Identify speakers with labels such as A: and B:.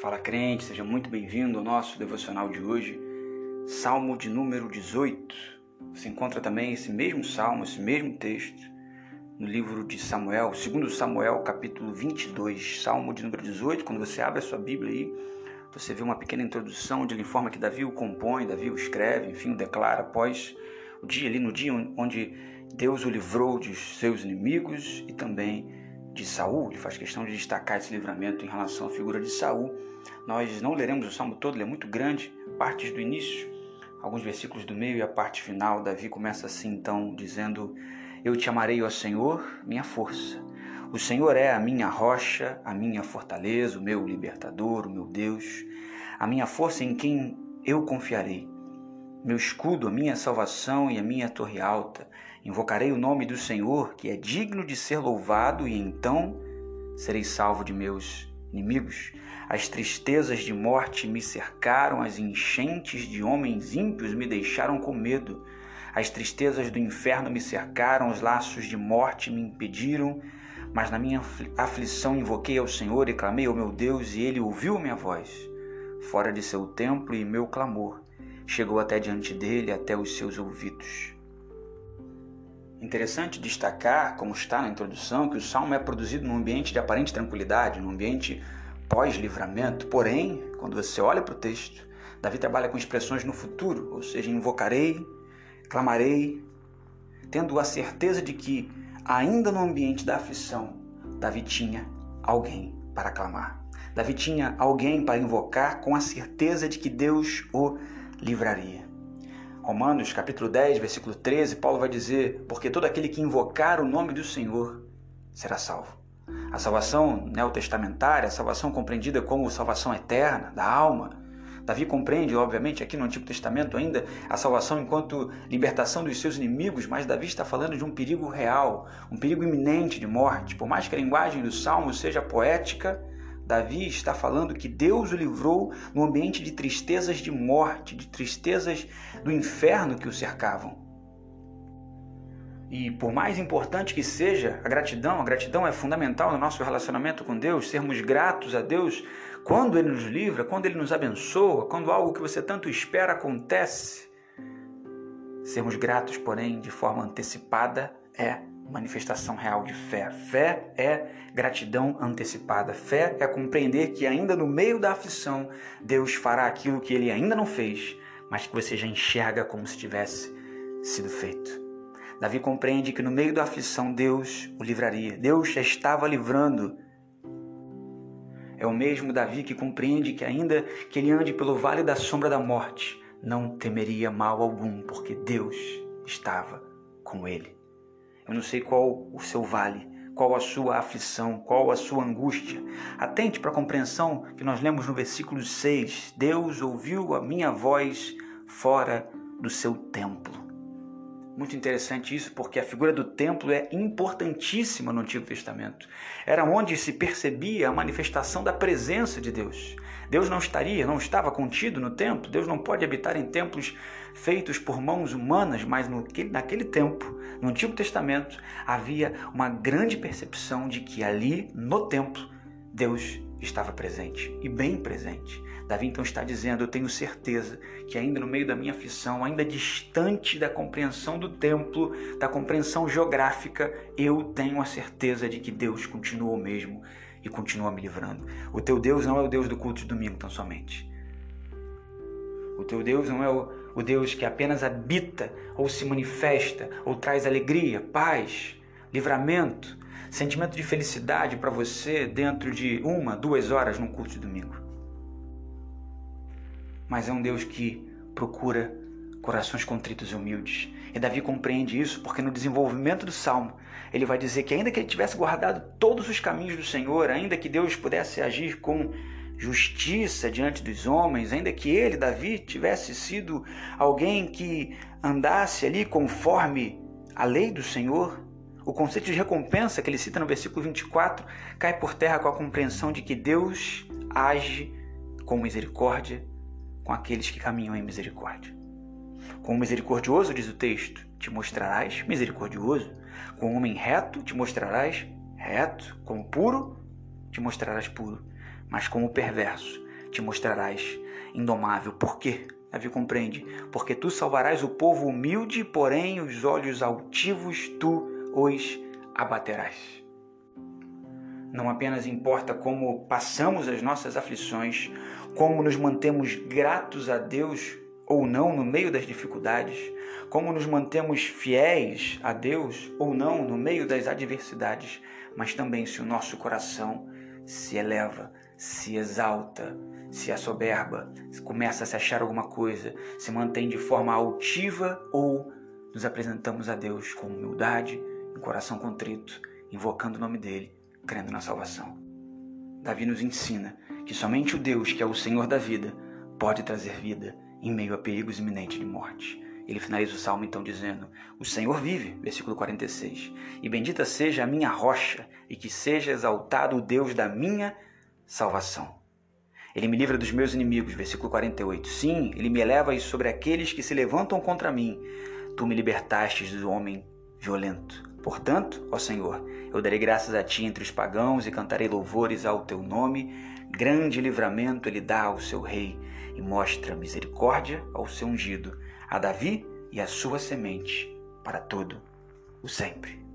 A: Fala crente, seja muito bem-vindo ao nosso devocional de hoje, Salmo de número 18. Você encontra também esse mesmo salmo, esse mesmo texto, no livro de Samuel, segundo Samuel, capítulo 22, Salmo de número 18. Quando você abre a sua Bíblia aí, você vê uma pequena introdução onde ele informa que Davi o compõe, Davi o escreve, enfim, o declara após o dia ali, no dia onde Deus o livrou dos seus inimigos e também de Saul, ele faz questão de destacar esse livramento em relação à figura de Saul. Nós não leremos o salmo todo, ele é muito grande, partes do início, alguns versículos do meio e a parte final. Davi começa assim então, dizendo: Eu te amarei, ó Senhor, minha força. O Senhor é a minha rocha, a minha fortaleza, o meu libertador, o meu Deus, a minha força em quem eu confiarei. Meu escudo, a minha salvação e a minha torre alta Invocarei o nome do Senhor, que é digno de ser louvado, e então serei salvo de meus inimigos. As tristezas de morte me cercaram, as enchentes de homens ímpios me deixaram com medo. As tristezas do inferno me cercaram, os laços de morte me impediram. Mas na minha aflição invoquei ao Senhor e clamei ao meu Deus, e ele ouviu minha voz. Fora de seu templo, e meu clamor chegou até diante dele, até os seus ouvidos. Interessante destacar, como está na introdução, que o salmo é produzido num ambiente de aparente tranquilidade, num ambiente pós-livramento. Porém, quando você olha para o texto, Davi trabalha com expressões no futuro, ou seja, invocarei, clamarei, tendo a certeza de que, ainda no ambiente da aflição, Davi tinha alguém para clamar. Davi tinha alguém para invocar com a certeza de que Deus o livraria. Romanos capítulo 10, versículo 13, Paulo vai dizer: Porque todo aquele que invocar o nome do Senhor será salvo. A salvação neotestamentária, a salvação compreendida como salvação eterna da alma. Davi compreende, obviamente, aqui no Antigo Testamento ainda a salvação enquanto libertação dos seus inimigos, mas Davi está falando de um perigo real, um perigo iminente de morte. Por mais que a linguagem do Salmo seja poética, Davi está falando que Deus o livrou no ambiente de tristezas de morte, de tristezas do inferno que o cercavam. E por mais importante que seja a gratidão, a gratidão é fundamental no nosso relacionamento com Deus, sermos gratos a Deus quando Ele nos livra, quando Ele nos abençoa, quando algo que você tanto espera acontece. Sermos gratos, porém, de forma antecipada é manifestação real de fé. Fé é gratidão antecipada. Fé é compreender que ainda no meio da aflição, Deus fará aquilo que ele ainda não fez, mas que você já enxerga como se tivesse sido feito. Davi compreende que no meio da aflição Deus o livraria. Deus já estava livrando. É o mesmo Davi que compreende que ainda que ele ande pelo vale da sombra da morte, não temeria mal algum, porque Deus estava com ele. Eu não sei qual o seu vale, qual a sua aflição, qual a sua angústia. Atente para a compreensão que nós lemos no versículo 6. Deus ouviu a minha voz fora do seu templo. Muito interessante isso, porque a figura do templo é importantíssima no Antigo Testamento. Era onde se percebia a manifestação da presença de Deus. Deus não estaria, não estava contido no templo. Deus não pode habitar em templos feitos por mãos humanas, mas no, naquele tempo, no Antigo Testamento, havia uma grande percepção de que ali, no templo, Deus estava presente e bem presente. Davi então está dizendo: Eu tenho certeza que, ainda no meio da minha aflição, ainda distante da compreensão do templo, da compreensão geográfica, eu tenho a certeza de que Deus continua o mesmo e continua me livrando. O teu Deus não é o Deus do culto de domingo, tão somente. O teu Deus não é o, o Deus que apenas habita ou se manifesta ou traz alegria, paz, livramento, sentimento de felicidade para você dentro de uma, duas horas no culto de domingo mas é um Deus que procura corações contritos e humildes. E Davi compreende isso porque no desenvolvimento do salmo ele vai dizer que ainda que ele tivesse guardado todos os caminhos do Senhor, ainda que Deus pudesse agir com justiça diante dos homens, ainda que ele, Davi, tivesse sido alguém que andasse ali conforme a lei do Senhor, o conceito de recompensa que ele cita no versículo 24 cai por terra com a compreensão de que Deus age com misericórdia com aqueles que caminham em misericórdia. Com o misericordioso, diz o texto, te mostrarás misericordioso. Com o homem reto, te mostrarás reto. Com o puro, te mostrarás puro. Mas com o perverso, te mostrarás indomável. Por quê? Davi compreende. Porque tu salvarás o povo humilde, porém os olhos altivos tu os abaterás. Não apenas importa como passamos as nossas aflições, como nos mantemos gratos a Deus ou não no meio das dificuldades, como nos mantemos fiéis a Deus ou não no meio das adversidades, mas também se o nosso coração se eleva, se exalta, se assoberba, começa a se achar alguma coisa, se mantém de forma altiva ou nos apresentamos a Deus com humildade, em coração contrito, invocando o nome dele, crendo na salvação. Davi nos ensina que somente o Deus, que é o Senhor da vida, pode trazer vida em meio a perigos iminentes de morte. Ele finaliza o salmo então dizendo: O Senhor vive, versículo 46, e bendita seja a minha rocha, e que seja exaltado o Deus da minha salvação. Ele me livra dos meus inimigos, versículo 48. Sim, ele me eleva sobre aqueles que se levantam contra mim. Tu me libertastes do homem violento. Portanto, ó Senhor, eu darei graças a ti entre os pagãos e cantarei louvores ao teu nome. Grande livramento ele dá ao seu rei e mostra misericórdia ao seu ungido a Davi e a sua semente para todo o sempre.